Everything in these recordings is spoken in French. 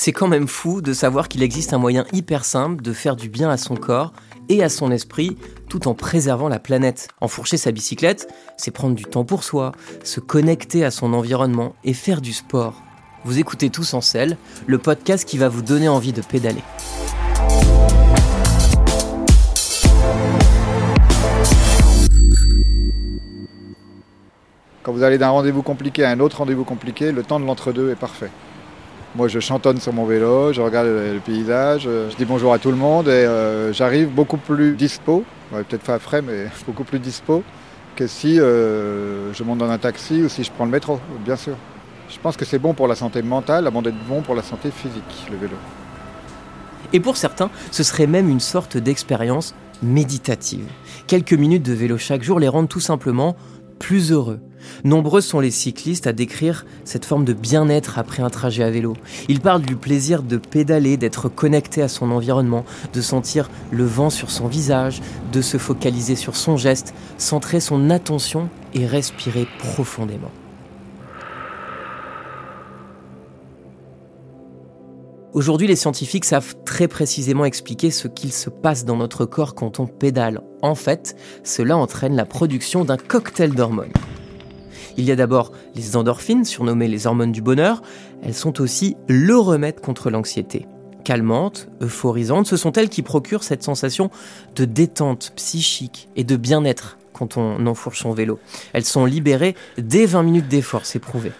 C'est quand même fou de savoir qu'il existe un moyen hyper simple de faire du bien à son corps et à son esprit tout en préservant la planète. Enfourcher sa bicyclette, c'est prendre du temps pour soi, se connecter à son environnement et faire du sport. Vous écoutez Tous en selle, le podcast qui va vous donner envie de pédaler. Quand vous allez d'un rendez-vous compliqué à un autre rendez-vous compliqué, le temps de l'entre-deux est parfait. Moi, je chantonne sur mon vélo, je regarde le paysage, je dis bonjour à tout le monde et euh, j'arrive beaucoup plus dispo, peut-être pas frais, mais beaucoup plus dispo que si euh, je monte dans un taxi ou si je prends le métro, bien sûr. Je pense que c'est bon pour la santé mentale avant d'être bon pour la santé physique, le vélo. Et pour certains, ce serait même une sorte d'expérience méditative. Quelques minutes de vélo chaque jour les rendent tout simplement plus heureux. Nombreux sont les cyclistes à décrire cette forme de bien-être après un trajet à vélo. Ils parlent du plaisir de pédaler, d'être connecté à son environnement, de sentir le vent sur son visage, de se focaliser sur son geste, centrer son attention et respirer profondément. Aujourd'hui, les scientifiques savent très précisément expliquer ce qu'il se passe dans notre corps quand on pédale. En fait, cela entraîne la production d'un cocktail d'hormones. Il y a d'abord les endorphines, surnommées les hormones du bonheur. Elles sont aussi le remède contre l'anxiété. Calmantes, euphorisantes, ce sont elles qui procurent cette sensation de détente psychique et de bien-être quand on enfourche son vélo. Elles sont libérées dès 20 minutes d'effort, c'est prouvé.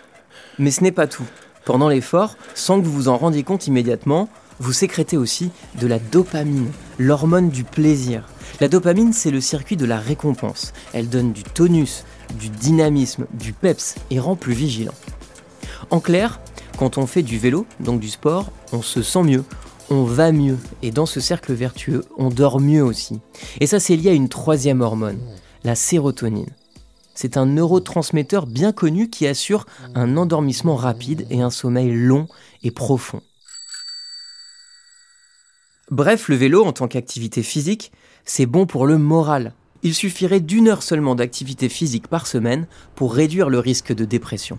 Mais ce n'est pas tout. Pendant l'effort, sans que vous vous en rendiez compte immédiatement, vous sécrétez aussi de la dopamine, l'hormone du plaisir. La dopamine, c'est le circuit de la récompense. Elle donne du tonus, du dynamisme, du peps et rend plus vigilant. En clair, quand on fait du vélo, donc du sport, on se sent mieux, on va mieux, et dans ce cercle vertueux, on dort mieux aussi. Et ça, c'est lié à une troisième hormone, la sérotonine. C'est un neurotransmetteur bien connu qui assure un endormissement rapide et un sommeil long et profond. Bref, le vélo en tant qu'activité physique, c'est bon pour le moral, il suffirait d'une heure seulement d'activité physique par semaine pour réduire le risque de dépression.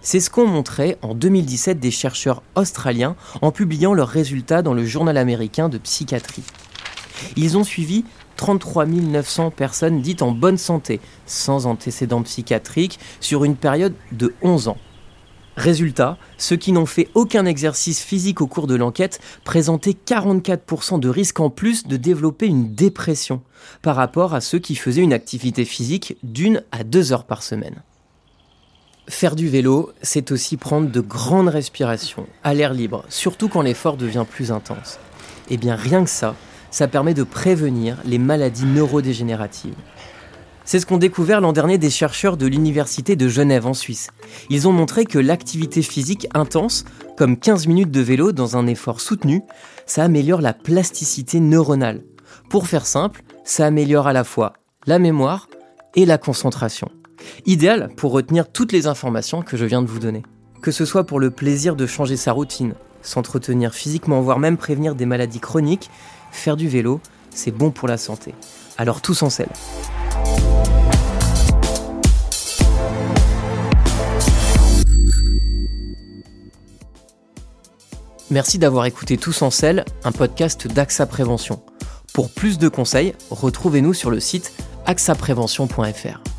C'est ce qu'ont montré en 2017 des chercheurs australiens en publiant leurs résultats dans le journal américain de psychiatrie. Ils ont suivi 33 900 personnes dites en bonne santé, sans antécédents psychiatriques, sur une période de 11 ans. Résultat, ceux qui n'ont fait aucun exercice physique au cours de l'enquête présentaient 44% de risque en plus de développer une dépression par rapport à ceux qui faisaient une activité physique d'une à deux heures par semaine. Faire du vélo, c'est aussi prendre de grandes respirations à l'air libre, surtout quand l'effort devient plus intense. Eh bien rien que ça, ça permet de prévenir les maladies neurodégénératives. C'est ce qu'ont découvert l'an dernier des chercheurs de l'Université de Genève en Suisse. Ils ont montré que l'activité physique intense, comme 15 minutes de vélo dans un effort soutenu, ça améliore la plasticité neuronale. Pour faire simple, ça améliore à la fois la mémoire et la concentration. Idéal pour retenir toutes les informations que je viens de vous donner. Que ce soit pour le plaisir de changer sa routine, s'entretenir physiquement, voire même prévenir des maladies chroniques, faire du vélo, c'est bon pour la santé. Alors tous en selle. Merci d'avoir écouté Tous en selle, un podcast d'AXA Prévention. Pour plus de conseils, retrouvez-nous sur le site axaprévention.fr.